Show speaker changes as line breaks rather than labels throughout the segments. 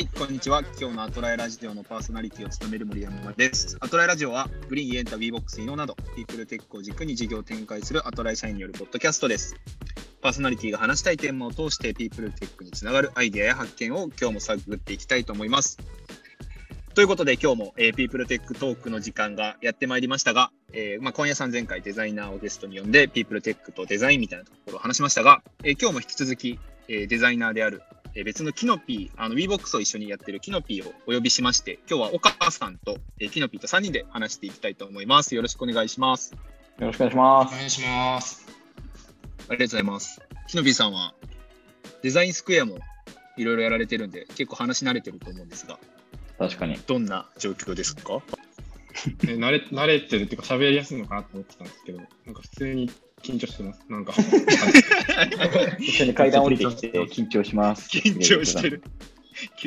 はい、こんにちは。今日のアトラエラジオのパーソナリティを務める森山です。アトラエラジオは、 Green、 yenta、 Wevox、 Inow など、ピープルテックを軸に事業を展開するアトラエ社員によるポッドキャストです。パーソナリティが話したいテーマを通して、ピープルテックにつながるアイデアや発見を今日も探っていきたいと思います。ということで、今日も、えー、ピープルテックトークの時間がやってまいりましたが、えーまあ、今夜さん前回デザイナーをゲストに呼んで、ピープルテックとデザインみたいなところを話しましたが、えー今日も引き続き、えーデザイナーであるえー別のキノピー、あの WeBox を一緒にやってるキノピーをお呼びしまして、今日は岡さんと、えーキノピーと3人で話していきたいと思います。よろしくお願いします。
よろしくお願いします。
お願いします。
ありがとうございます。キノピーさんはデザインスクエアもいろいろやられてるんで、結構話し慣れてると思うんですが、
確かに。
どんな状況ですか？
え慣れ慣れてるっていうか喋りやすいのかなと思ってたんですけど、なんか普通に緊張してます。なんか
一緒に階段降りてきて緊張します。
緊張してる。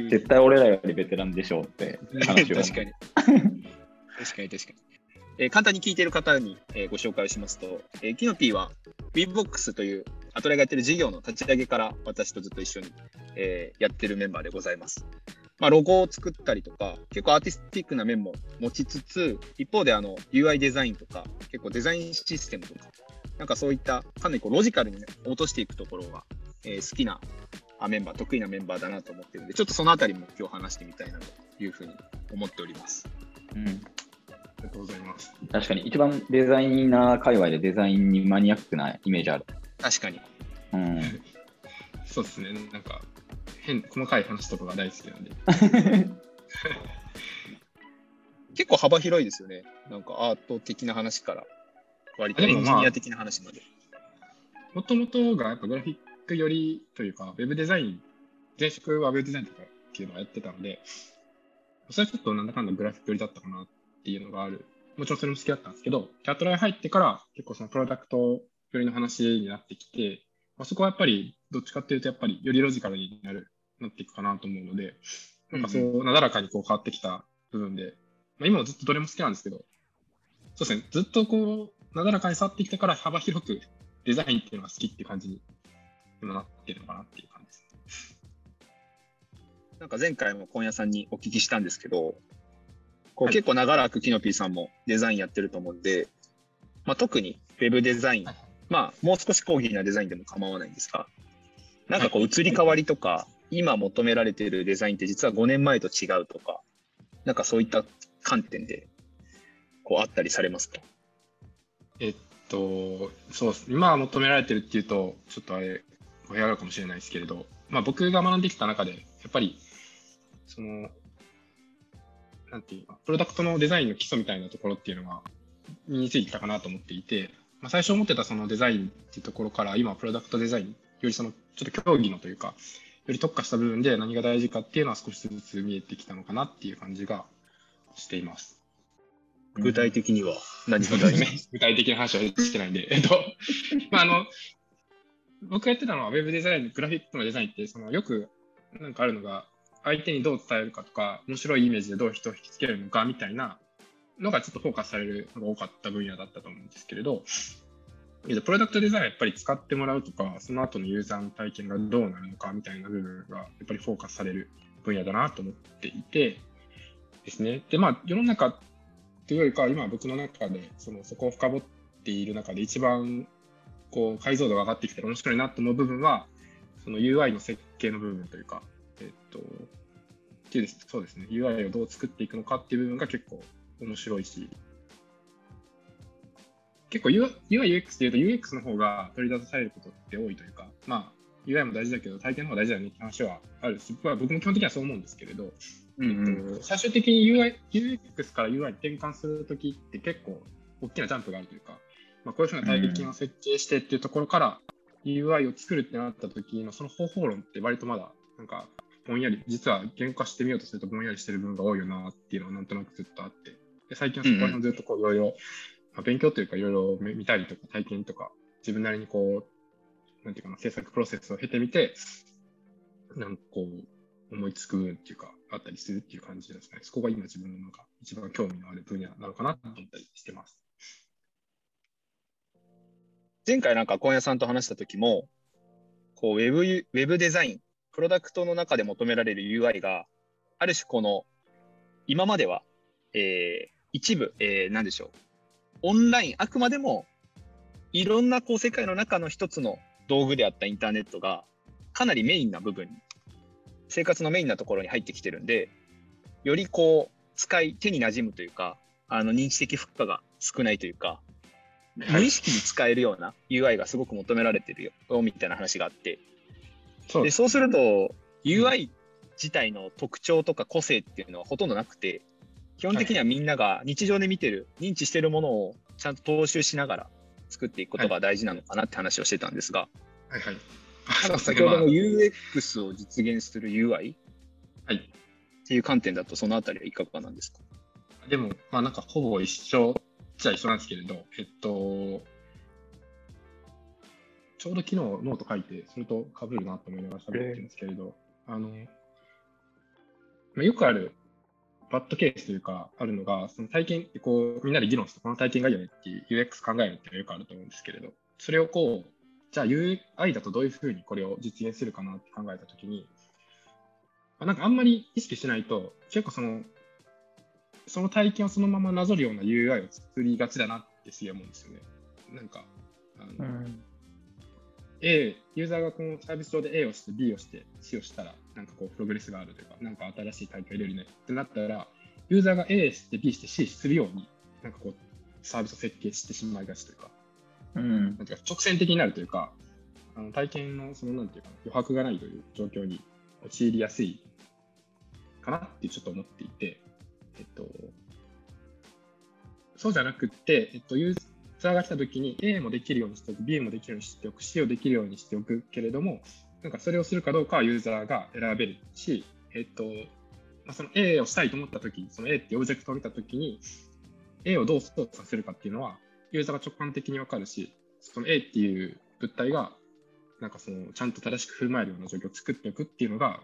絶対俺らよりベテランでしょうって話を。
確かに。確かに確かに。えー簡単に聞いている方に、えーご紹介をしますと、えーキノピーは WeBox というアトライがやってる事業の立ち上げから私とずっと一緒に、えーやってるメンバーでございます。まあ、ロゴを作ったりとか、結構アーティスティックな面も持ちつつ、一方であの UI デザインとか、結構デザインシステムとか、なんかそういったかなりこうロジカルに、ね、落としていくところが、えー好きなあメンバー、得意なメンバーだなと思ってるんで、ちょっとそのあたりも今日話してみたいなというふうに思っております。
うん、
ありがとうございます。
確かに、一番デザイナー界隈でデザインにマニアックなイメージある。
確かに。
うん、
そうですね。なんか変細かい話とかが大好きなんで。
結構幅広いですよね。なんかアート的な話から、割とエンジニア的な話まで。
もともとがやっぱグラフィック寄りというか、ウェブデザイン、前職はウェブデザインとかっていうのをやってたので、それはちょっとなんだかんだグラフィック寄りだったかなっていうのがある。もちろんそれも好きだったんですけど、キャットライ入ってから結構そのプロダクト寄りの話になってきて、まあ、そこはやっぱりどっちかっていうとやっぱりよりロジカルになる、なっていくかなと思うので、なんかそう、なだらかにこう変わってきた部分で、まあ、今もずっとどれも好きなんですけど、そうですね、ずっとこう、なだらかに触ってきたから幅広くデザインっていうのが好きっていう感じに今なってるのかなっていう感じです。
なんか前回も今夜さんにお聞きしたんですけど、こう
はい
結構長らくキノピーさんもデザインやってると思うんで、まあ、特にウェブデザイン、まあ、もう少し講義なデザインでも構わないんですが、なんかこう移り変わりとか、今求められているデザインって実は5年前と違うとか、なんかそういった観点でこうあったりされますか？
えっと、そうです。今求められてるっていうと、ちょっとあれ、お部屋があるかもしれないですけれど、まあ僕が学んできた中で、やっぱり、その、なんていうか、プロダクトのデザインの基礎みたいなところっていうのが身についてたかなと思っていて、まあ、最初思ってたそのデザインっていうところから、今プロダクトデザイン、よりその、ちょっと競技のというか、より特化した部分で何が大事かっていうのは少しずつ見えてきたのかなっていう感じがしています。
具体的には？何が大事。
具体的な話はしてないんで、えっと、まあ、あの、僕がやってたのは、ウェブデザイン、グラフィックのデザインって、その、よく、なんかあるのが、相手にどう伝えるかとか、面白いイメージでどう人を引きつけるのかみたいなのがちょっとフォーカスされるのが多かった分野だったと思うんですけれど、えっとプロダクトデザインはやっぱり使ってもらうとか、その後のユーザーの体験がどうなるのかみたいな部分が、やっぱりフォーカスされる分野だなと思っていて、ですね。で、まあ、世の中ていうよりかは、今僕の中で、その、そこを深掘っている中で一番、こう、解像度が上がってきて面白いなと思う部分は、その UI の設計の部分というか、えっと、っていうそうですね、UI をどう作っていくのかっていう部分が結構面白いし、結構 UI、UX っていうと UX の方が取り出されることって多いというか、まあ、UI も大事だけど、体験の方が大事だよねって話はある。し、まあ僕も基本的にはそう思うんですけれど、
うんうん。
えっと最終的に UI、UX から UI に転換するときって結構大きなジャンプがあるというか、まあ、こういうふうな体験を設計してっていうところから、UI を作るってなった時のその方法論って割とまだなんかぼんやり、実は言語化してみようとするとぼんやりしてる部分が多いよなっていうのはなんとなくずっとあって、で最近はそこら辺をずっとこういろいろ、まあ、勉強というかいろいろ見たりとか体験とか自分なりにこう、なんていうかな、制作プロセスを経てみて、なんかこう思いつくっていうか、あったりするっていう感じですね。そこが今自分のなんか一番興味のある分野なのかなと思ったりしてます。
前回なんか今夜さんと話した時も、こうウェブウェブデザイン、プロダクトの中で求められる UI がある種この、今までは、えー一部、えー、なんでしょう。オンライン、あくまでも、いろんなこう世界の中の一つの道具であったインターネットが、かなりメインな部分に、生活のメインなところに入ってきてるんで、よりこう、使い、手に馴染むというか、あの認知的負荷が少ないというか、無意識に使えるような UI がすごく求められてるよ、みたいな話があって、
そう
でそうすると UI 自体の特徴とか個性っていうのはほとんどなくて基本的にはみんなが日常で見てる認知してるものをちゃんと踏襲しながら作っていくことが大事なのかなって話をしてたんですが、
はいはい。
先ほどの UX を実現する UI
はい。
っていう観点だとそのあたりはいかがなんですか？
でも、まあなんかほぼ一緒じゃ一緒なんですけれど、えっと、ちょうど昨日ノート書いて、それと被るなと思いながら喋ってるんですけれど、あの、まあ、よくあるバッドケースというか、あるのが、その体験ってこう、みんなで議論して、この体験がいいよねっていう UX 考えるっていうのはよくあると思うんですけれど、それをこう、じゃあ UI だとどういうふうにこれを実現するかなって考えたときに、まあなんかあんまり意識しないと、結構その、その体験をそのままなぞるような UI を作りがちだなってすげえ思うんですよね。なんか、あの A、ユーザーがこのサービス上で A をして B をして C をしたら、なんかこうプログレスがあるというか、なんか新しい体験を入れるねってなったら、ユーザーが A して B して C するように、なんかこうサービスを設計してしまいがちというか、
うん。
なんか直線的になるというか、あの体験のそのなんていうか余白がないという状況に陥りやすいかなってちょっと思っていて、えっと、そうじゃなくって、えっと、ユーザーが来たときに A もできるようにしておく、B もできるようにしておく、C をできるようにしておくけれども、なんかそれをするかどうかはユーザーが選べるし、えっと、まあ、その A をしたいと思ったとき、その A ってオブジェクトを見たときに、A をどう操作するかっていうのは、ユーザーが直感的にわかるし、その A っていう物体が、なんかその、ちゃんと正しく振る舞えるような状況を作っておくっていうのが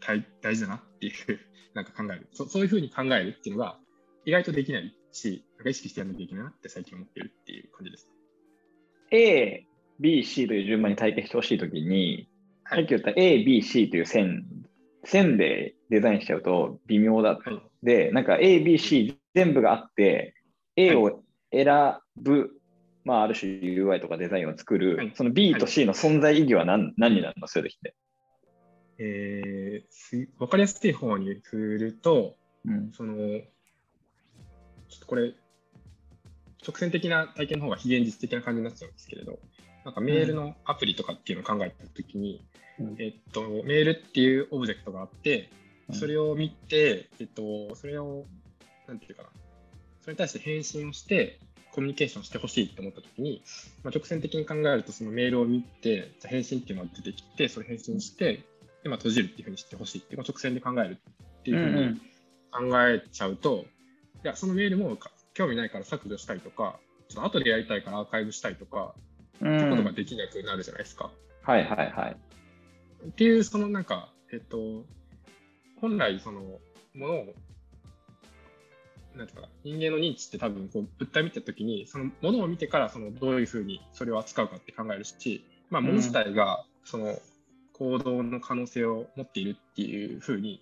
大大事だなっていう、なんか考えるそ。そういうふうに考えるっていうのが、意外とできないし、なんか意識してやらなきゃいけないなって最近思ってるっていう感じです。
A、B、C という順番に体験してほしいときに、
はい
さっき言った A、B、C という線、線でデザインしちゃうと微妙だ。
はい。
で、なんか A、B、C 全部があって、A を選ぶ、まあ、ある種 UI とかデザインを作る、
はい。
その B と C の存在意義は何,、何になるの？そういう時って。
えー、すわかりやすい方に振ると、
うん。
その、ちょっとこれ、直線的な体験の方が非現実的な感じになっちゃうんですけれど、なんかメールのアプリとかっていうのを考えたときに、
うん。
えっと、メールっていうオブジェクトがあって、
うん。
それを見て、えっと、それを、なんていうかな、それに対して返信をして、コミュニケーションしてほしいと思ったときに、まあ、直線的に考えると、そのメールを見て、じゃあ返信っていうのが出てきて、それ返信して、でまあ、閉じるっていうふうにしてほしいっていう、まあ直線で考えるっていうふうに考えちゃうと、いや、そのメールもか興味ないから削除したりとか、ちょっと後でやりたいからアーカイブしたりとか、
うん
ってことができなくなるじゃないですか。
はいはいはい。
っていう、そのなんか、えっと、本来、その、ものを、なんていうかな、人間の認知って多分、こう、物体見たときに、そのものを見てから、その、どういうふうにそれを扱うかって考えるし、まあ、もの自体が、その、行動の可能性を持っているっていうふうに、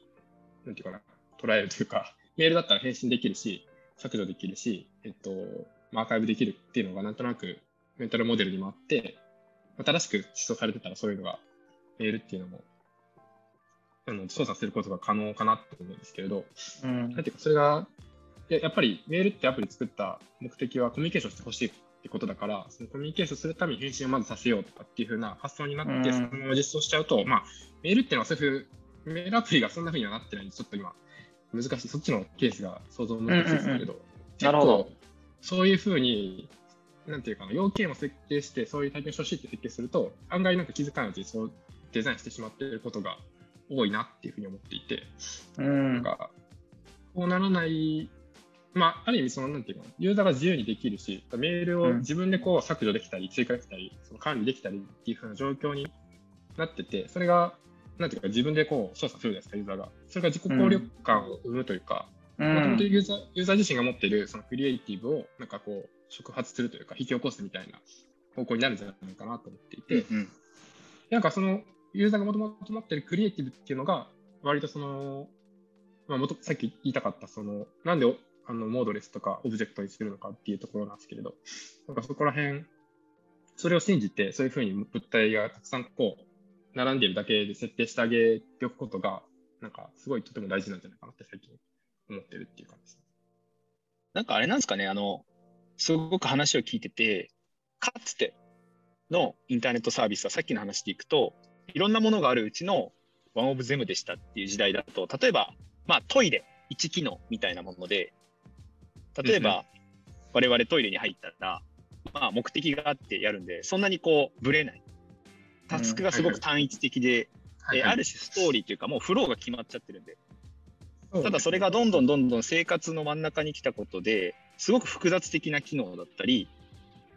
なんていうかな、捉えるというか、メールだったら返信できるし、削除できるし、えっと、まあアーカイブできるっていうのがなんとなくメンタルモデルにもあって、まあ正しく思想されてたらそういうのがメールっていうのもあの操作することが可能かなって思うんですけれど、
うん。
なんていうかそれがややっぱりメールってアプリ作った目的はコミュニケーションしてほしいってことだから、そのコミュニケーションするために返信をまずさせようとかっていう風な発想になって、
うん。
そのまま実装しちゃうと、まあ、メールっていうのはそういうふうメールアプリがそんな風にはなってない。んで、ちょっと今難しい、そっちのケースが想像難しいですけれど、
なるほど。
結構そういうふうに、なんていうかな、要件を設計して、そういう体験してほしいって設計すると、案外なんか気づかないうちにそうデザインしてしまっていることが多いなっていうふうに思っていて、
うん。
なんか、こうならない、まあ、ある意味、その、なんていうかな、ユーザーが自由にできるし、メールを
うん。
自分でこう削除できたり、追加できたり、その管理できたりっていうふうな状況になってて、それが、なんていうか、自分でこう操作するじゃないですか、ユーザーが。それが自己効力感を生むというか、
う
もともと
ん
ユーザーユーザー自身が持っているそのクリエイティブをなんかこう触発するというか引き起こすみたいな方向になるんじゃないかなと思っていて、
うん
なんかそのユーザーがもともと持っているクリエイティブっていうのが割とそのまあ、もとさっき言いたかった、その、なんであのモードレスとかオブジェクトにするのかっていうところなんですけれど、なんかそこら辺、それを信じて、そういうふうに物体がたくさんこう、並んでいるだけで設定してあげておくことが、なんかすごいとても大事なんじゃないかなって最近思ってるっていう感じです。
なんかあれなんですかね、あの、すごく話を聞いてて、かつてのインターネットサービスはさっきの話でいくと、いろんなものがあるうちのワンオブゼムでしたっていう時代だと、例えば、まあトイレ1機能みたいなもので、例えば、我々トイレに入ったら、まあ目的があってやるんで、そんなにこう、ぶれない。タスクがすごく単一的で、えある種ストーリーというか、もうフローが決まっちゃってるんで、ただそれがどんどんどんどん生活の真ん中に来たことで、すごく複雑的な機能だったり、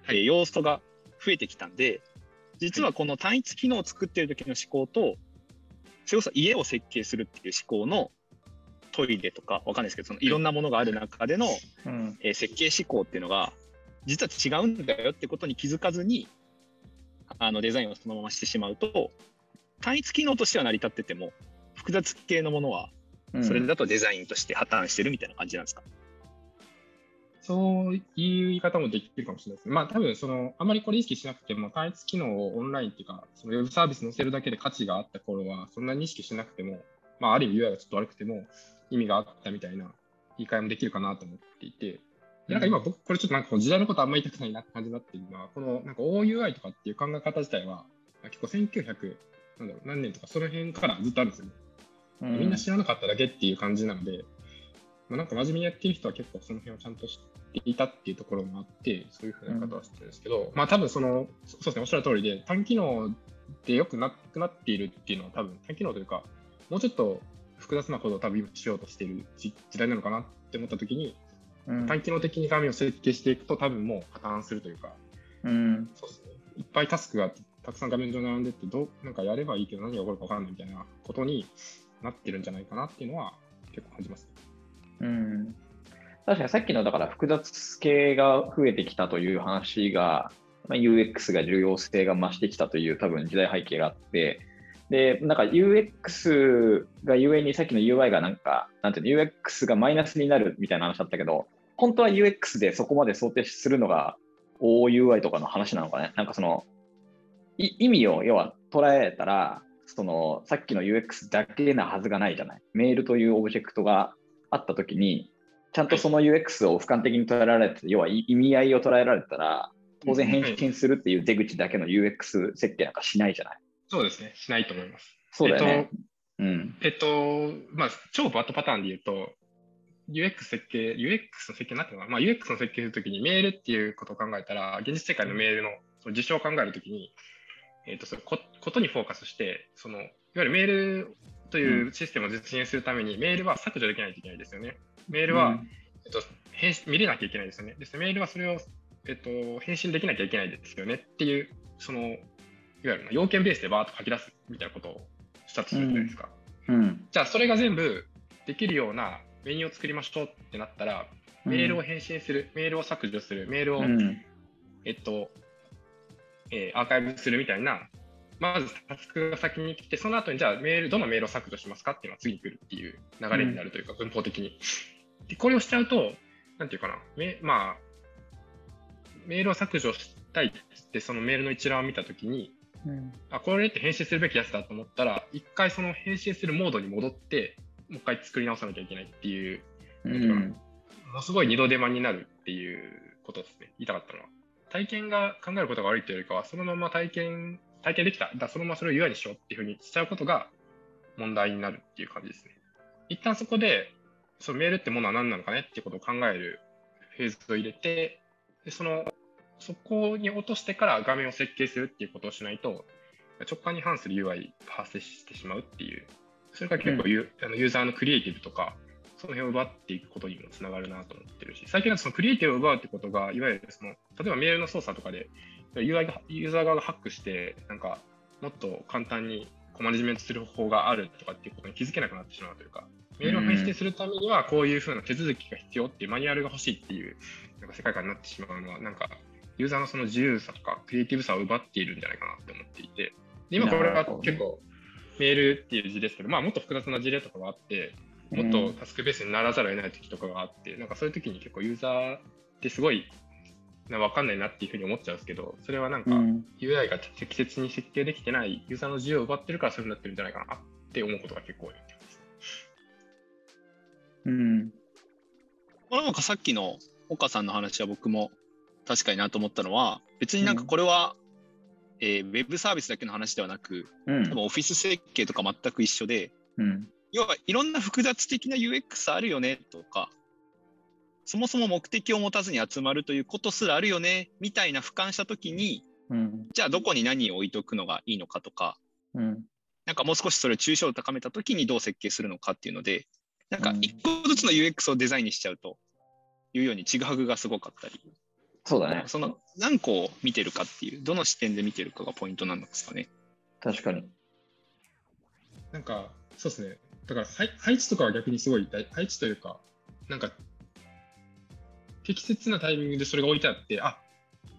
えー要素が増えてきたんで、実はこの単一機能を作ってる時の思考と、それこそ家を設計するっていう思考のトイレとかわかんないですけど、そのいろんなものがある中での、
うん。
えー設計思考っていうのが、実は違うんだよってことに気づかずに、あのデザインをそのまましてしまうと、単一機能としては成り立ってても、複雑系のものは
うん
それだとデザインとして破綻してるみたいな感じなんですか、
そういう言い方もできるかもしれないですね。まあ多分その、あまりこれ意識しなくても、単一機能をオンラインっていうか、そのウェブサービス載せるだけで価値があった頃は、そんなに意識しなくても、まあある意味 UI がちょっと悪くても、意味があったみたいな言い換えもできるかなと思っていて、でなんか今僕、これちょっとなんか時代のことあんまり言いたくないなって感じになっているのは、このなんか OUI とかっていう考え方自体は、結構1900、なんだろう、何年とかその辺からずっとあるんですよね。
うん。
みんな知らなかっただけっていう感じなので、まあ、なんか真面目にやってる人は結構その辺をちゃんと知っていたっていうところもあって、そういうふうな方をしてるんですけど、まあ多分その、そそうですね、おっしゃる通りで、単機能でよくなくなっているっていうのは多分単機能というか、もうちょっと複雑なことを多分今しようとしている時時代なのかなって思った時に、
うん
単機能的に画面を設計していくと多分もう破綻するというか、
うん。
そうですね。いっぱいタスクがたくさん画面上に並んでって、どう、なんかやればいいけど何が起こるか分かんないみたいなことになってるんじゃないかなっていうのは結構感じます。
うん確かにさっきのだから複雑系が増えてきたという話が、まあ、UX が重要性が増してきたという多分時代背景があって、で、なんか UX がゆえにさっきの UI がなんか、なんていうの、UX がマイナスになるみたいな話だったけど、本当は UX でそこまで想定するのが OUI とかの話なのかね。なんかその、い意味を要は捉えたら、そのさっきの UX だけなはずがないじゃない。メールというオブジェクトがあったときに、ちゃんとその UX を俯瞰的に捉えられて、要は意味合いを捉えられたら、当然返信するっていう出口だけの UX 設計なんかしないじゃない。
そうですね、しないと思います。
そうだよね。うん。
えっと、まあ、超バットパターンで言うと、UX 設計、UX の設計になってるのかな、まあ、UX の設計するときにメールっていうことを考えたら、現実世界のメールのその事象を考えるときに、えっと、そのこことにフォーカスして、そのいわゆるメールというシステムを実現するために、メールは削除できないといけないですよね。メールは、えっと、返信見れなきゃいけないですよね。ですメールはそれを、えっと、返信できなきゃいけないですよねっていう、その、いわゆる要件ベースでバーッと書き出すみたいなことをしたとするじゃないですか。
うん。
じゃあ、それが全部できるようなメニューを作りましょうってなったら、メールを返信する、メールを削除する、メールを、
うん。
えっと、えーアーカイブするみたいな、まずタスクが先に来て、その後にじゃあメール、どのメールを削除しますかっていうのが次に来るっていう流れになるというか、文法的に。で、これをしちゃうと、なんていうかな、めまあ、メールを削除したいって、そのメールの一覧を見たときに、
うん。
あ、これって返信するべきやつだと思ったら、一回その返信するモードに戻って、もう一回作り直さなきゃいけないっていう、
うん。
ものすごい二度手間になるっていうことですね、言いたかったのは。体験が考えることが悪いというよりかは、そのまま体験、体験できた、だそのままそれを UI にしようっていうふうにしちゃうことが問題になるっていう感じですね。一旦そこで、そのメールってものは何なのかねっていうことを考えるフェーズを入れて、でそのそこに落としてから画面を設計するっていうことをしないと、直感に反する UI が発生してしまうっていう、それが結構ユ,、あのユーザーのクリエイティブとか、その辺を奪っていくことにもつながるなと思ってるし、最近はそのクリエイティブを奪うってことが、いわゆるその、例えばメールの操作とかで、UI がユーザー側がハックして、なんか、もっと簡単にコマネジメントする方法があるとかっていうことに気づけなくなってしまうというか、メールを返信するためには、こういうふうな手続きが必要っていうマニュアルが欲しいっていう、なんか世界観になってしまうのは、なんか、ユーザーのその自由さとかクリエイティブさを奪っているんじゃないかなって思っていて、で今これは結構メールっていう事例ですけど、まあもっと複雑な事例とかがあって、もっとタスクベースにならざるを得ない時とかがあって、なんかそういう時に結構ユーザーってすごいな分かんないなっていうふうに思っちゃうんですけど、それはなんか
うん
UI が適切に設計できてないユーザーの自由を奪ってるからそういうふうになってるんじゃないかなって思うことが結構多いです。
うん。
まあなんかさっきの岡さんの話は僕も確かになと思ったのは、別になんかこれは、えーウェブサービスだけの話ではなく、
うん
多分オフィス設計とか全く一緒で、
うん。
要はいろんな複雑的な UX あるよねとか、そもそも目的を持たずに集まるということすらあるよねみたいな俯瞰したときに、
うん。
じゃあどこに何を置いとくのがいいのかとか、
うん。
なんかもう少しそれを抽象度を高めたときにどう設計するのかっていうので、なんか
うん
一個ずつの UX をデザインにしちゃうというようにちぐはぐがすごかったり、
そうだね。
その何個を見てるかっていう、どの視点で見てるかがポイントなんですかね。
確かに。
なんか、そうですね。だから配配置とかは逆にすごい大、配置というか、なんか、適切なタイミングでそれが置いてあって、あ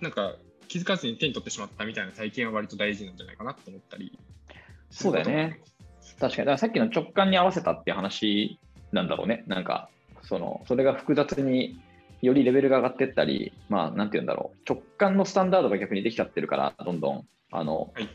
なんか気づかずに手に取ってしまったみたいな体験は割と大事なんじゃないかなと思ったり。
そうだよね。確かに。だからさっきの直感に合わせたっていう話なんだろうね。なんか、その、それが複雑によりレベルが上がっていったり、まあ、なんて言うんだろう。直感のスタンダードが逆にできちゃってるから、どんどん、あの、
はい。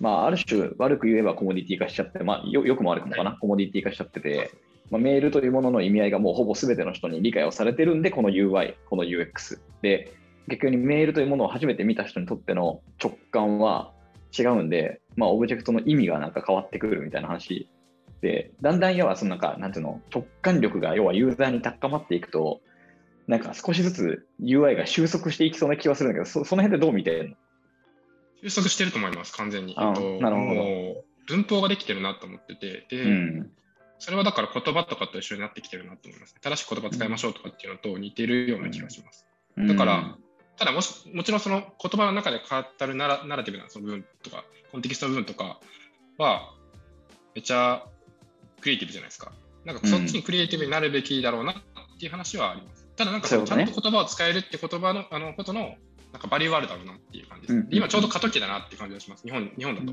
まあ、ある種悪く言えばコモディティ化しちゃって、まあ、よよくも悪くもかな、コモディティ化しちゃってて、まあ、メールというものの意味合いがもうほぼ全ての人に理解をされてるんで、この UI、この UX。で、逆にメールというものを初めて見た人にとっての直感は違うんで、まあ、オブジェクトの意味がなんか変わってくるみたいな話。で、だんだん要はそのなんか、なんていうの、直感力が要はユーザーに高まっていくと、なんか少しずつ UI が収束していきそうな気はするんだけど、そその辺でどう見てるの？
収束してると思います、完全に。
あ
と
なるほど
文法ができてるなと思ってて、で、
うん。
それはだから言葉とかと一緒になってきてるなと思います、ね。正しい言葉使いましょうとかっていうのと似てるような気がします。だからただもし、もちろんその言葉の中で語るナラナラティブなその部分とか、コンテキストの部分とかは、めちゃクリエイティブじゃないですか。なんかそっちにクリエイティブになるべきだろうなっていう話はあります。ただなんかちゃんと言葉を使えるって言葉のあのことのなんかバリューはあるだろうなっていう感じです。
うん
で今ちょうど過渡期だなっていう感じがします。日本日本だと。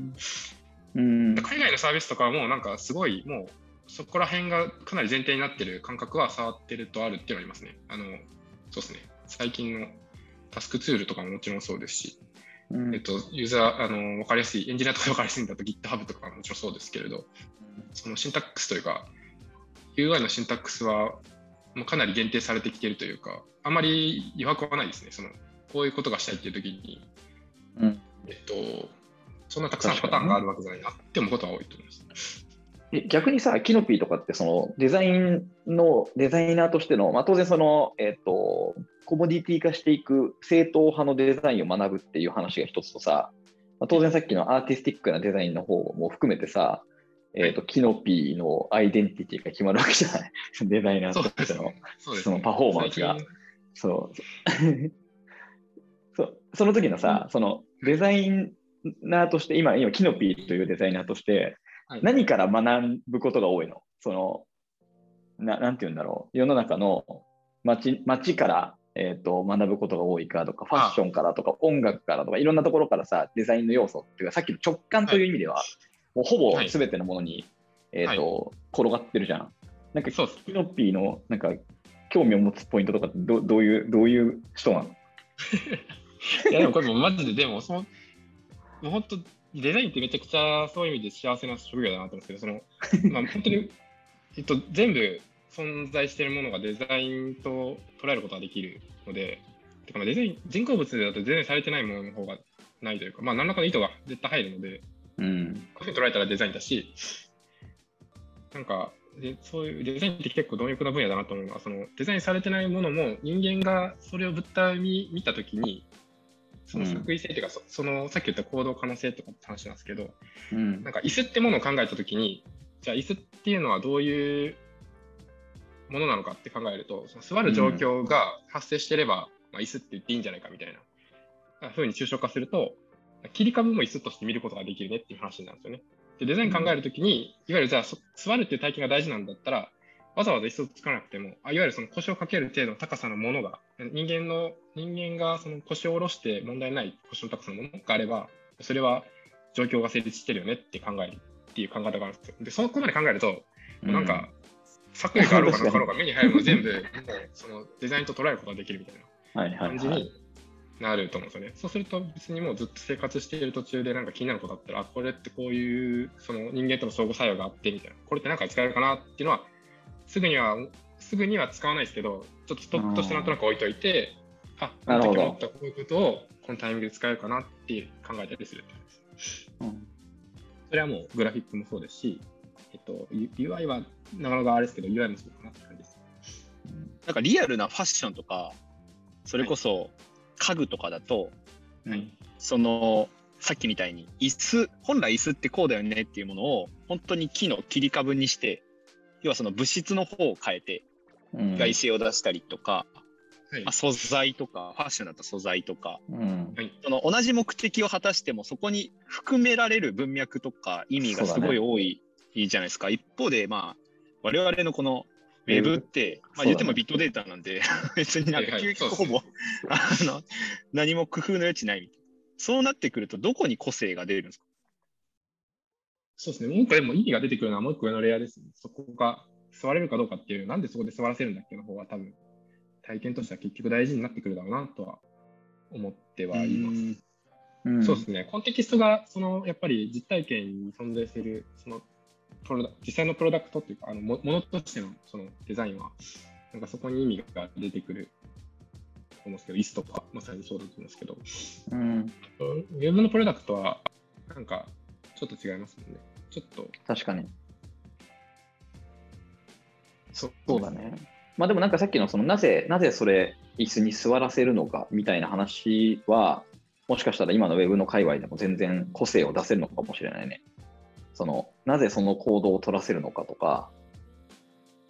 うん。
海外のサービスとかはもうなんかすごいもうそこら辺がかなり前提になってる感覚は触ってるとあるっていうのはありますね。あのそうですね。最近のタスクツールとかももちろんそうですし、
うん
えっと、ユーザー、あの、わかりやすい、エンジニアとかでわかりやすいんだと GitHub とかももちろんそうですけれど、そのシンタックスというか、UI のシンタックスはもうかなり限定されてきているというか、あまり余白はないですね。その、こういうことがしたいっていう時に、
うん
えっと、そんなたくさんパターンがあるわけじゃないなって思うことは多いと思います。
え逆にさ、キノピーとかってそのデザインのデザイナーとしての、まあ、当然その、えっとコモディティ化していく正統派のデザインを学ぶっていう話が一つとさ、まあ、当然さっきのアーティスティックなデザインの方も含めてさ、えっとキノピーのアイデンティティが決まるわけじゃない。デザイナーとしての。
そね。
そのパフォーマンスが。そう。そう。その時のさ、そのデザイナーとして、今、今、キノピーというデザイナーとして、
はい。
何から学ぶことが多いの？そのな、なんて言うんだろう。世の中の街街から、えー、と学ぶことが多いかとか、ファッションからとか、音楽からとか、いろんなところからさ、デザインの要素っていうか、さっきの直感という意味では、もうほぼ
はい
全てのものに、えーと転がってるじゃん。なんか。キノピーのなんか興味を持つポイントとかってどどういうどういう人なの？
いやでもこれもうマジで、でもその、もう本当、デザインってめちゃくちゃそういう意味で幸せな職業だなと思うんですけど、その、まあ本当に、えっと、全部存在しているものがデザインと捉えることができるので、てかまあデザイン、人工物だと全然されてないものの方がないというか、まあ何らかの意図が絶対入るので、
うん。
こういうふうに捉えたらデザインだし、なんかで、そういうデザインって結構貪欲な分野だなと思うのは、そのデザインされてないものも人間がそれを物体に見たときに、その作為性というか、そそのさっき言った行動可能性とかって話なんですけど、
うん
なんか椅子ってものを考えたときに、じゃあ椅子っていうのはどういうものなのかって考えると、その座る状況が発生してれば、まあ、椅子って言っていいんじゃないかみたいなふうに抽象化すると、切り株も椅子として見ることができるねっていう話なんですよね。でデザイン考えるときに、いわゆるじゃあそ座るっていう体験が大事なんだったら、わざわざ椅子を作らなくても、あいわゆるその腰をかける程度の高さのものが、人間の人間がその腰を下ろして問題ない腰の高さのものがあれば、それは状況が成立してるよねって考えるっていう考え方があるんですよ。で、そこまで考えると、なんか、作為があろうが なかろうが目に入るもの全部、そのデザインと捉えることができるみたいな感じ
はい。
になると思うんですよね。そうすると別にもうずっと生活している途中でなんか気になることあったら、あこれってこういうその人間との相互作用があってみたいな、これってなんか使えるかなっていうのは、すぐには、すぐには使わないですけど、ちょっとストックとしてなんとなく置いといて、あ、
なるほど
時思ったこういうことをこのタイミングで使えるかなって考えたりするってです。
うん
それはもうグラフィックもそうですし、えっと、UI はなかなかあれですけど、UI もそうかなって感じです。
なんかリアルなファッションとか、それこそ家具とかだと、
はい
その、さっきみたいに、椅子、本来椅子ってこうだよねっていうものを、本当に木の切り株にして、要はその物質の方を変えて、
うん。
外性を出したりとか、
はい。
まあ、素材とか、ファッションだったら素材とか、
うん。
その同じ目的を果たしても、そこに含められる文脈とか意味がすごい多いじゃないですか。一方で、まあ、我々のこのウェブって、まあ、言ってもビットデータなんで、別になんか究極ほぼ、あの何も工夫の余地ないみたいな。そうなってくると、どこに個性が出るんですか？
そうですね。もう一個でも意味が出てくるのはもう一個上のレイヤーですね。そこが座れるかどうかっていう、なんでそこで座らせるんだっけの方が多分、体験としては結局大事になってくるだろうなとは思ってはいます。
うん
そうですね。コンテキストが、その、やっぱり実体験に存在する、その、プロダ実際のプロダクトっていうか、あのもものとしてのそのデザインは、なんかそこに意味が出てくると思うんですけど、椅子とかまさにそうだと思うんですけど、
うん
ウェブのプロダクトは、なんか、ちょっと違いますもんね。ちょっと、
確かに。
そう
そうだね。まあでもなんかさっきのそのなぜ、なぜそれ椅子に座らせるのかみたいな話は、もしかしたら今のウェブの界隈でも全然個性を出せるのかもしれないね。その、なぜその行動を取らせるのかとか、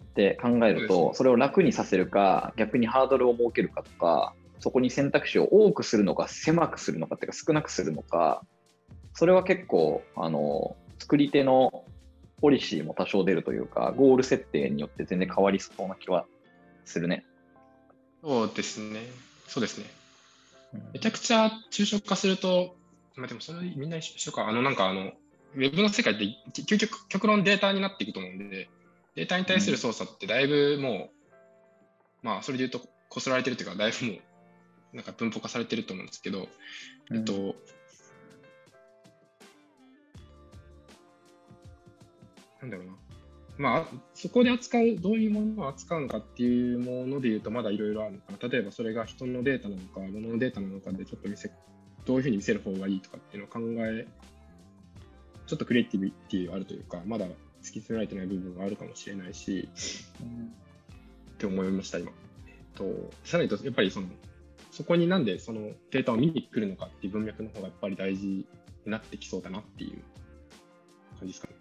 って考えると、それを楽にさせるか、逆にハードルを設けるかとか、そこに選択肢を多くするのか、狭くするのかっていうか少なくするのか、それは結構、あの、作り手のポリシーも多少出るというか、ゴール設定によって全然変わりそうな気はするね。
そうですね。そうですね。めちゃくちゃ抽象化すると、まあでもそれみんな一緒か。あのなんかあの、ウェブの世界って究極極論データになっていくと思うんで、データに対する操作ってだいぶもう、まあそれで言うとこすられてるというか、だいぶもう、なんか分布化されてると思うんですけど、えっと、なんだろうな。まあ、そこで扱う、どういうものを扱うのかっていうもので言うと、まだいろいろあるのかな。例えばそれが人のデータなのか、物のデータなのかで、ちょっと見せ、どういうふうに見せる方がいいとかっていうのを考え、ちょっとクリエイティビティがあるというか、まだ突き詰められてない部分があるかもしれないし、って思いました、今。えっと、さらに言うと、やっぱりその、そこになんでそのデータを見に来るのかっていう文脈の方がやっぱり大事になってきそうだなっていう感じですかね。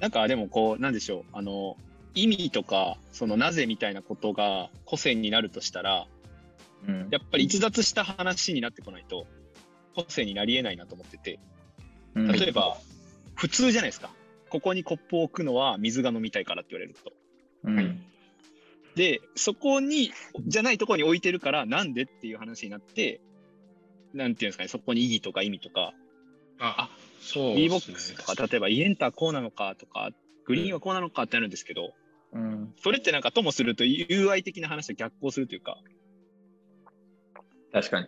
なんかでもこう、なんでしょう、あの、意味とか、そのなぜみたいなことが個性になるとしたら、
うん
やっぱり逸脱した話になってこないと、個性になり得ないなと思ってて、
うん
例えば、普通じゃないですか。ここにコップを置くのは水が飲みたいからって言われると。
うん。
はい。
で、そこに、じゃないところに置いてるから、なんでっていう話になって、なんていうんですかね、そこに意義とか意味とか、
あ、そう
B
ですね。
ボックスとか、例えばイエンターこうなのかとか、グリーンはこうなのかってなるんですけど、
うん。
それってなんかともすると UI 的な話と逆行するというか、
確かに。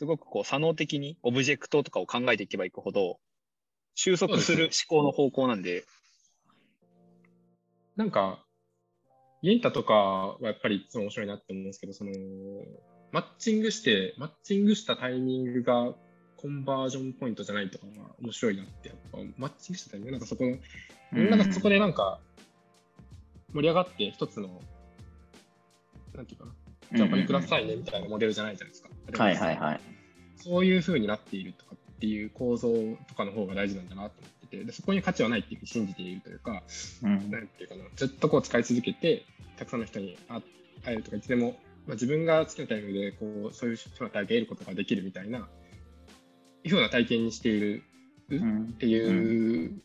すごくこう、作能的にオブジェクトとかを考えていけばいくほど、収束する思考の方向なんで、
なんか、イエンタとかはやっぱりいつも面白いなって思うんですけど、その、マッチングして、マッチングしたタイミングがコンバージョンポイントじゃないとかは面白いなって、やっぱマッチングしたタイミング、なんかそこの、みん。ながそこでなんか盛り上がって一つの、なんていうかな、じゃあこれくださいねみたいなモデルじゃないじゃないですか。
はいはいはい。
そういう風になっているとかっていう構造とかの方が大事なんだなと思ってて、でそこに価値はないっていうふうに信じているというか、
うん。
なんていうかな、ずっとこう使い続けて、たくさんの人に会会えるとか、いつでも、まあ、自分が好きなタイミングでこうそういう人の体験を得ることができるみたいな、いうふうな体験にしている
うん
っていう、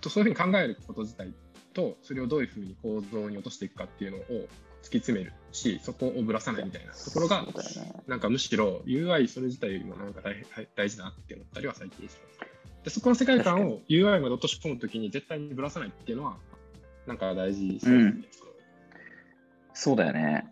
とそういうふうに考えること自体と、それをどういうふうに構造に落としていくかっていうのを突き詰めるし、そこをぶらさないみたいなところが
ね
なんかむしろ UI それ自体よりもなんか大大事だなって思ったりは最近してます。でそこの世界観を UI まで落とし込むときに絶対にぶらさないっていうのはなんか大事そうですね。
そうだよね。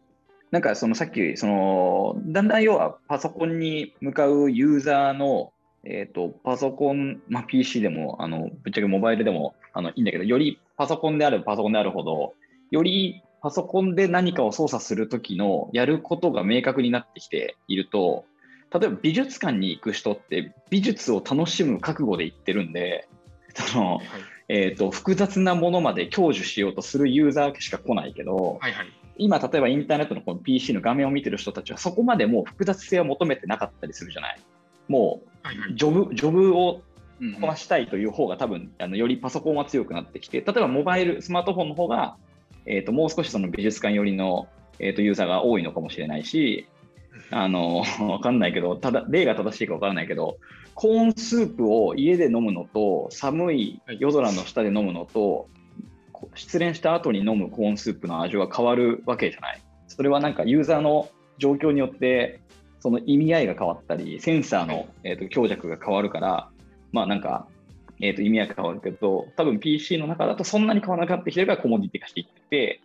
なんかそのさっき、そのだんだん要はパソコンに向かうユーザーの、えー、とパソコン、まあ、PC でもあのぶっちゃけモバイルでもあのいいんだけど、よりパソコンであるパソコンであるほど、よりパソコンで何かを操作するときのやることが明確になってきていると、例えば美術館に行く人って美術を楽しむ覚悟で行ってるんで、その
はい
えー、と複雑なものまで享受しようとするユーザーしか来ないけど、
はいはい。
今、例えばインターネットのこの PC の画面を見てる人たちは、そこまでもう複雑性を求めてなかったりするじゃない。も
はいはい。
うジョブジョブを
うん
こなしたいという方が多分あのよりパソコンは強くなってきて、例えばモバイル、スマートフォンの方が、えー、ともう少しその美術館寄りの、えー、とユーザーが多いのかもしれないし、あの わかんないけど、ただ例が正しいかわからないけど、コーンスープを家で飲むのと、寒い夜空の下で飲むのと、こ失恋した後に飲むコーンスープの味は変わるわけじゃない。それはなんかユーザーの状況によって、その意味合いが変わったり、センサーの、えー、と強弱が変わるから、まあなんか、えー、と意味合いが変わるけど、多分 PC の中だとそんなに変わらなくなってきてるからコモディティ化していってて、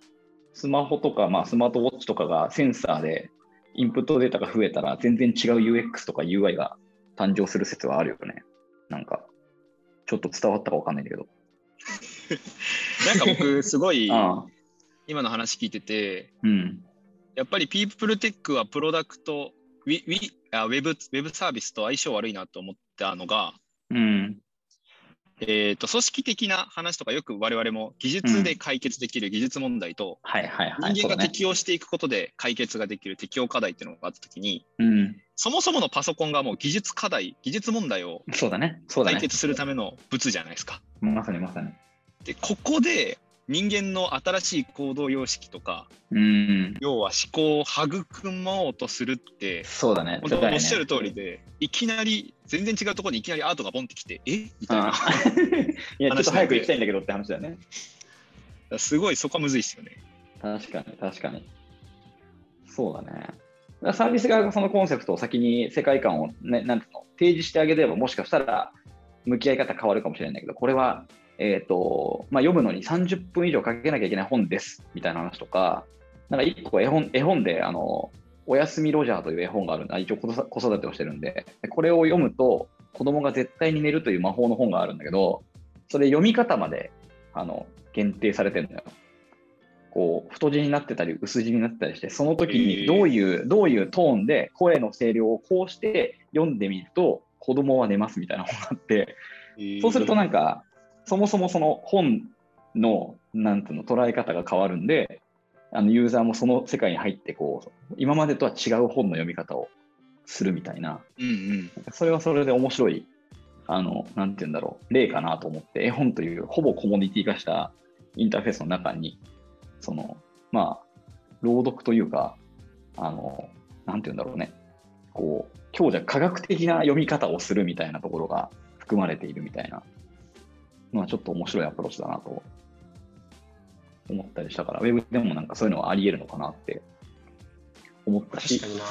スマホとか、まあ、スマートウォッチとかがセンサーでインプットデータが増えたら全然違う UX とか UI が誕生する説はあるよね。なんか、ちょっと伝わったかわかんないんだけど。
なんか僕、すごい 今の話聞いてて、
うん。
やっぱりピープルテックはプロダクト、ウィウィあウェブウェブサービスと相性悪いなと思ったのが、
うん。
えー、と組織的な話とかよく我々も技術で解決できる技術問題と、
はいはいはい。
人間が。適応していくことで解決ができる適応課題っていうのがあったときに、
うん。
そもそものパソコンがもう技術課題、技術問題を
そうだね。そうだね。
解決するための物じゃないですか。
まさにまさに。
で、ここで人間の新しい行動様式とか、
うん。
要は思考を育もうとするって、
そうだね。
おっしゃる通りで、いきなり全然違うところにいきなりアートがボンってきて、え？みたいな。
あ いや、ちょっと早く行きたいんだけどって話だよね。
すごいそこはむずいですよね。
確かに、確かに。そうだね。サービス側がそのコンセプトを先に世界観を、ね、なんていうの提示してあげれば、もしかしたら向き合い方変わるかもしれないけど、これは、えーとまあ、読むのに30分以上かけなきゃいけない本ですみたいな話とか、なんか一個絵本絵本であの、おやすみロジャーという絵本があるんで、一応子育てをしてるんで、でこれを読むと子供が絶対に寝るという魔法の本があるんだけど、それ読み方まであの限定されてるのよ。こう太字になってたり薄字になってたりしてその時にどういう、どういうトーンで声の声量をこうして読んでみると子供は寝ますみたいな本があってそうするとなんかそもそもその本のなんていうの捉え方が変わるんであのユーザーもその世界に入ってこう今までとは違う本の読み方をするみたいな。
うんうん。
それはそれで面白いあのなんていうんだろう例かなと思って絵本というほぼコモディティ化したインターフェースの中にそのまあ朗読というかあのなんていうんだろうね。こう強弱科学的な読み方をするみたいなところが含まれているみたいなのはちょっと面白いアプローチだなと思ったりしたからウェブでもなんかそういうのはあり得るのかなって思ったし
確か、にな。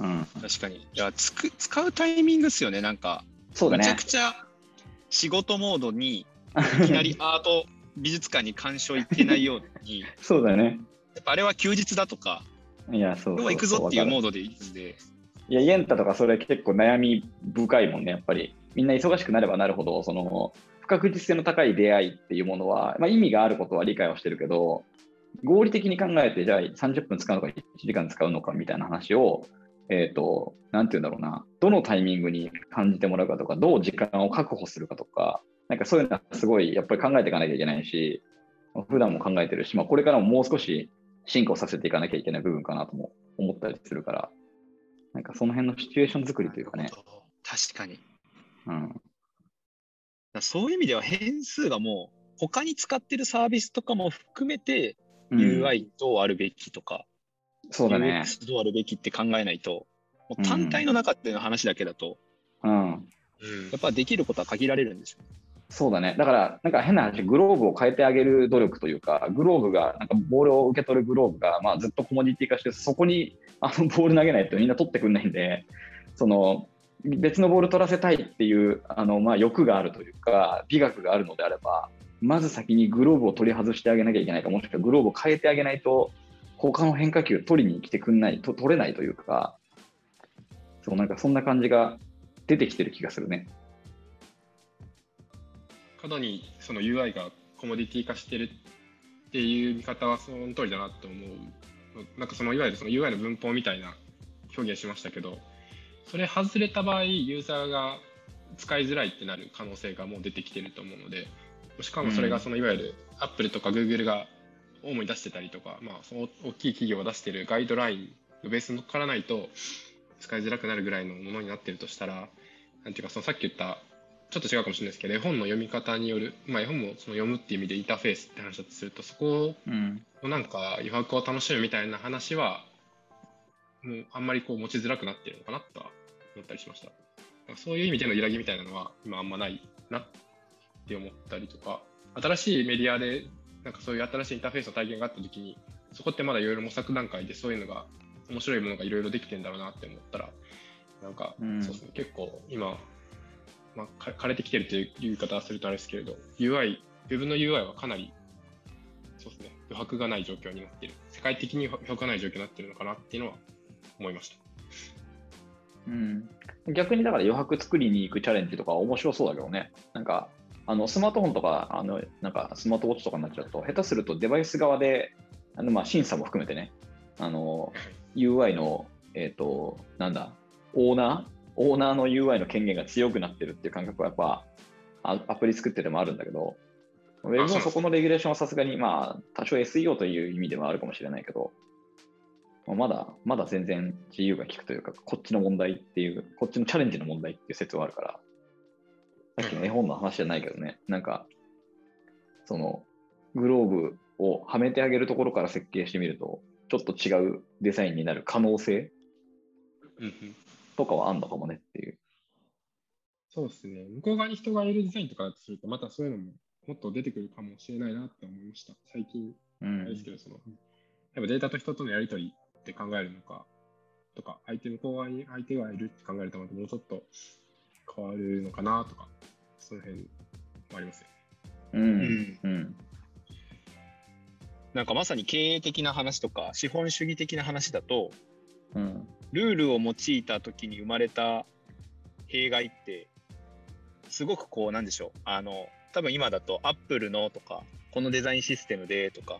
うん、
確かに。いやつく、使うタイミングですよね。なんか、
そうだね
めちゃくちゃ仕事モードにいきなり アート美術館に鑑賞行けないように、や
そうだね
っぱあれは休日だとか、
いやそうそうそう
今日は行くぞっていうモードでいいんで、
いや、イエンタとかそれ結構悩み深いもんね、やっぱり。みんな忙しくなればなるほど、その、不確実性の高い出会いっていうものは、まあ、意味があることは理解はしてるけど、合理的に考えて、じゃあ30分使うのか1時間使うのかみたいな話を、えっ、と、なんて言うんだろうな、どのタイミングに感じてもらうかとか、どう時間を確保するかとか、なんかそういうのはすごいやっぱり考えていかなきゃいけないし、普段も考えてるし、まあ、これからももう少し進化をさせていかなきゃいけない部分かなとも思ったりするから、なんかその辺のシチュエーション作りというかね、
確かに。
うん、
そういう意味では変数がもう他に使ってるサービスとかも含めて
うん
UI どうあるべきとか、
そうだね。
UX どうあるべきって考えないと、もう単体の中での話だけだと、
うん。
うん
やっぱできることは限られるんですよ。
そうだね。だから、なんか変な話、グローブを変えてあげる努力というか、グローブが、なんかボールを受け取るグローブが、まあ、ずっとコモディティ化して、そこにあのボール投げないとみんな取ってくんないんで、その、別のボール取らせたいっていうあの、まあ、欲があるというか、美学があるのであれば、まず先にグローブを取り外してあげなきゃいけないか、もしくはグローブを変えてあげないと、他の変化球取りに来てくんないと、取れないというか、そう、なんかそんな感じが出てきてる気がするね。
過度にその UI がコモディティ化してるっていう見方はその通りだなと思う。なんかそのいわゆるその UI の文法みたいな表現しましたけど、それ外れた場合、ユーザーが使いづらいってなる可能性がもう出てきてると思うので、しかもそれがそのいわゆる Apple とか Google が主に出してたりとか、まあ、その大きい企業が出してるガイドラインのベースに乗っからないと使いづらくなるぐらいのものになってるとしたら、なんていうか、そのさっき言った、ちょっと違うかもしれないですけど、絵本の読み方による、まあ、絵本もその読むっていう意味でインターフェースって話だとすると、そこをなんか余白を楽しむみたいな話は、もうあんまりこう持ちづらくなってるのかなとは思ったりしました。そういう意味での揺らぎみたいなのは今あんまないなって思ったりとか、新しいメディアでなんかそういう新しいインターフェースの体験があったときに、そこってまだいろいろ模索段階でそういうのが面白いものがいろいろできてんだろうなって思ったら、なんか、そうですね、結構今、まあ、枯れてきてるという言い方はするとあれですけれど、UI、Web の UI はかなり、そうですね、余白がない状況になっている。世界的に余白がない状況になっているのかなっていうのは思いました。
うん、逆にだから余白作りに行くチャレンジとか面白そうだけどね。なんかあのスマートフォンとかあのなんかスマートウォッチとかになっちゃうと、下手するとデバイス側であのまあ審査も含めてね、あの UI の、えっ、ー、と、なんだ、オーナーオーナーの UI の権限が強くなってるっていう感覚はやっぱアプリ作っててもあるんだけど、ウェブもそこのレギュレーションはさすがに、まあ、多少 SEO という意味ではあるかもしれないけど、まだ、まだ全然自由が利くというか、こっちの問題っていう、こっちのチャレンジの問題っていう説はあるから、さっきの絵本の話じゃないけどね、なんか、その、グローブをはめてあげるところから設計してみると、ちょっと違うデザインになる可能性とかはあんのかもねっていう。
そうですね。向こう側に人がいるデザインとかだとすると、またそういうのももっと出てくるかもしれないなって思いました。最近、あれですけど、その、やっぱデータと人とのやり取りって考えるのか、とか、相手向こう側に相手がいるって考えると、またもうちょっと変わるのかなとか、その辺もありますよね。
うん。うん。
なんかまさに経営的な話とか、資本主義的な話だと、
うん、
ルールを用いた時に生まれた弊害って、すごくこう、なんでしょう、あの、多分今だと、アップルのとか、このデザインシステムでとか、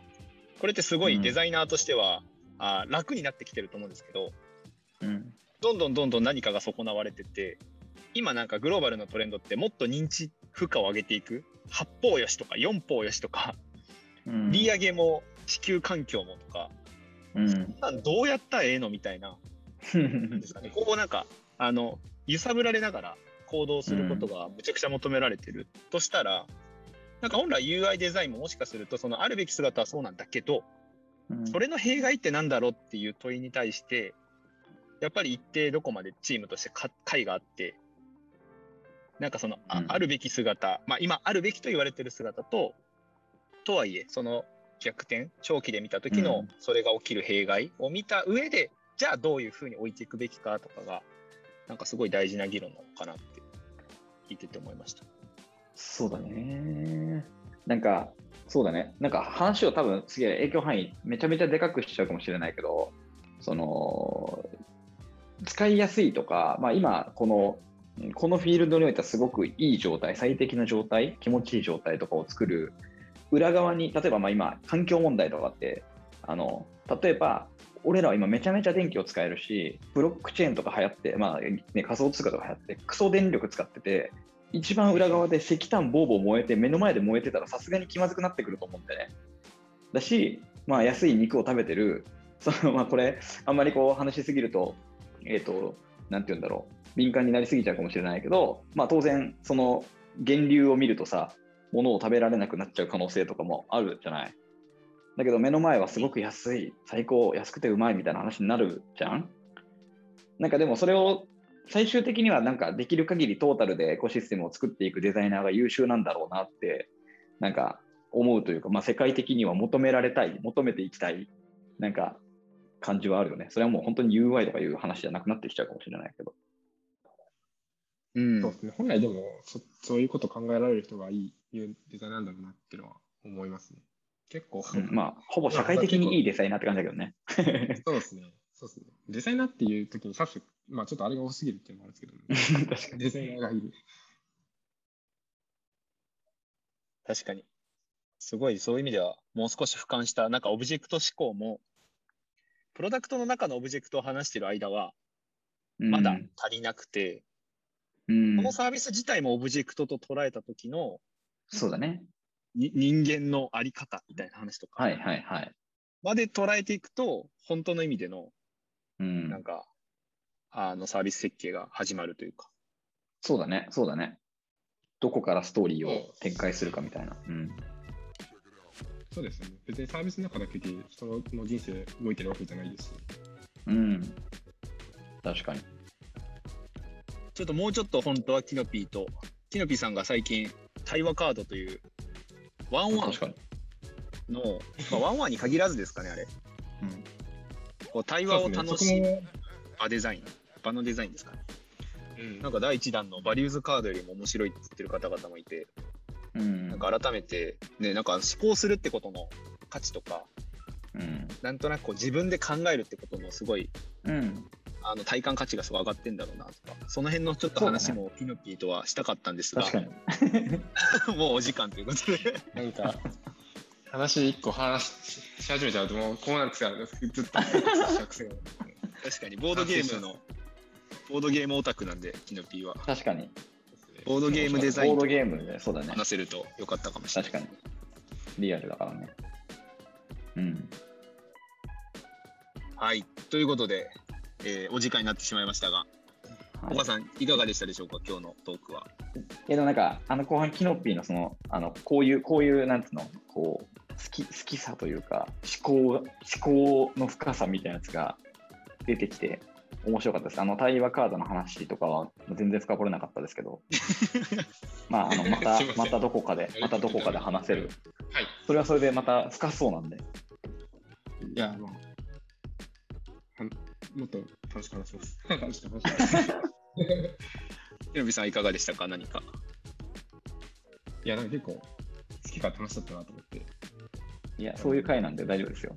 これってすごいデザイナーとしては、うん、あ楽になってきてると思うんですけど、
うん、
どんどんどんどん何かが損なわれてて、今なんかグローバルのトレンドってもっと認知負荷を上げていく、八方よしとか四方よしとか、うん、利上げも地球環境もとか、
うん、
なんどうやったらええのみたいなですかね。こうなんか、あの、揺さぶられながら行動することがむちゃくちゃ求められてる。としたら、なんか本来 UI デザインももしかすると、そのあるべき姿はそうなんだけど、うん、それの弊害ってなんだろうっていう問いに対して、やっぱり一定どこまでチームとして解があって、なんかそのあ,、あるべき姿、まあ今あるべきと言われてる姿と、とはいえ、その逆転、長期で見た時のそれが起きる弊害を見た上で、じゃあどういうふうに置いていくべきかとかが、なんかすごい大事な議論なのかなって聞いてて思いました。
そうだね。なんか、そうだね。なんか話を多分すげえ影響範囲めちゃめちゃでかくしちゃうかもしれないけど、その、使いやすいとか、まあ今、この、このフィールドにおいてはすごくいい状態、最適な状態、気持ちいい状態とかを作る裏側に、例えばまあ今、環境問題とかって、あの例えば俺らは今めちゃめちゃ電気を使えるし、ブロックチェーンとか流行って、まあね、仮想通貨とか流行って、クソ電力使ってて、一番裏側で石炭ボーボー燃えて、目の前で燃えてたらさすがに気まずくなってくると思うんでね。だし、まあ安い肉を食べてる、そのまあこれ、あんまりこう話しすぎると、えっ、ー、と、なんて言うんだろう、敏感になりすぎちゃうかもしれないけど、まあ当然、その源流を見るとさ、物を食べられなくなっちゃう可能性とかもあるじゃない。だけど目の前はすごく安い、最高、安くてうまいみたいな話になるじゃんなんかでもそれを最終的にはなんかできる限りトータルでエコシステムを作っていくデザイナーが優秀なんだろうなってなんか思うというか、まあ、世界的には求められたい、求めていきたいなんか感じはあるよね。それはもう本当に UI とかいう話じゃなくなってきちゃうかもしれないけど。
うん
そうですね。本来でもそ、そういうこと考えられる人がいいいうデザインなんだろうなっていうのは思いますね。結構、
うんまあ、ほぼ社会的にいいデザイナーって感じだけどね。
そうですね。そうですね。デザイナーっていう時に指す、まあちょっとあれが多すぎるっていうのもあるんですけど、
確かに。
デザイナーがいる。
確かに。すごい、そういう意味では、もう少し俯瞰した、なんかオブジェクト指向も、プロダクトの中のオブジェクトを話している間は、まだ足りなくて、
うん、
このサービス自体もオブジェクトと捉えた時の
そうだね。
に人間のあり方みたいな話とか
はいはいはい。
まで捉えていくと、本当の意味での、
うん
なんか、あのサービス設計が始まるというか。
そうだね、そうだね。どこからストーリーを展開するかみたいな。うん。
そうですよね。別にサービスの中だけで人の人生動いてるわけじゃないですし。
うん。確かに。
ちょっともうちょっと本当はキノピーと、キノピーさんが最近、対話カードという、ワンワン
確かに。
の、まあ、ワンワンに限らずですかね、あれ。
うん。
こう対話を楽しむ
む。
場デザイン、場のデザインですかね。
うん
なんか第1弾のバリューズカードよりも面白いって言ってる方々もいて、
うん。
なんか改めて、ね、なんか思考するってことの価値とか、
うん。
なんとなくこう自分で考えるってことのすごい
うん。
あの体感価値がすごい上がってんだろうなとか、その辺のちょっと話もピノピーとはしたかったんですが、
確かに。
もうお時間ということで、
なんか、話一個話しし始めちゃうと、もうこうなる癖ある。ずっと。
確かにボードゲームの、ボードゲームオタクなんで、キノピーは。
確かに。
ボードゲームデザインと
ボードゲームで、そうだね。
話せるとよかったかもしれない。
確かに。リアルだからね。うん。
はい、ということで、えーお時間になってしまいましたが、
はい
岡さん、いかがでしたでしょうか、今日のトークは。
いやでもなんか、あの後半、キノッピーのその、あの、こういう、こういう、なんつうの、こう、好き、好きさというか、思考、思考の深さみたいなやつが出てきて、面白かったです。あの、対話カードの話とかは全然深掘れなかったですけど、まあ、あの、また
ま
たどこかで、またどこかで話せる。
はい。
それはそれでまた深そうなんで。
いや、まあ、はんもっと楽しく話します。楽しく話します。
キノピーさん、いかがでしたか、何か。
いや、なんか結構、好きから楽しかったなと思って、
いや、そういう回なんで大丈夫ですよ。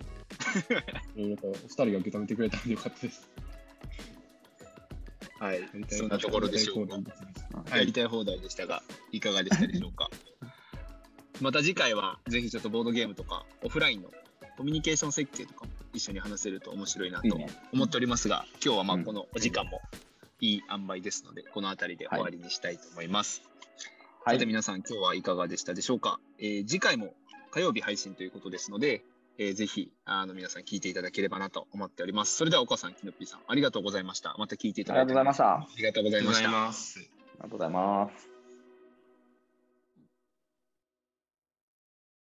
いろいろとお二人が受け止めてくれたんでよかったです。
は
い
そんなところでしょうか
やり。たい放題です
うん
やりたい放題でしたが、いかがでしたでしょうか？また次回は、ぜひちょっとボードゲームとか、オフラインのコミュニケーション設計とかも一緒に話せると面白いないと
いね。
思っておりますが、今日はまあ
うん
このお時間もいい塩梅ですので、この辺りで終わりにしたいと思います。
はい。
さて皆さん、今日はいかがでしたでしょうか？えー次回も火曜日配信ということですので、えーぜひあの皆さん聞いていただければなと思っております。それでは岡さん、キノピーさん、ありがとうございました。また聞いていただいて
ありがとうございました。あ
ありがとうございました。
ます。
りがとうございます。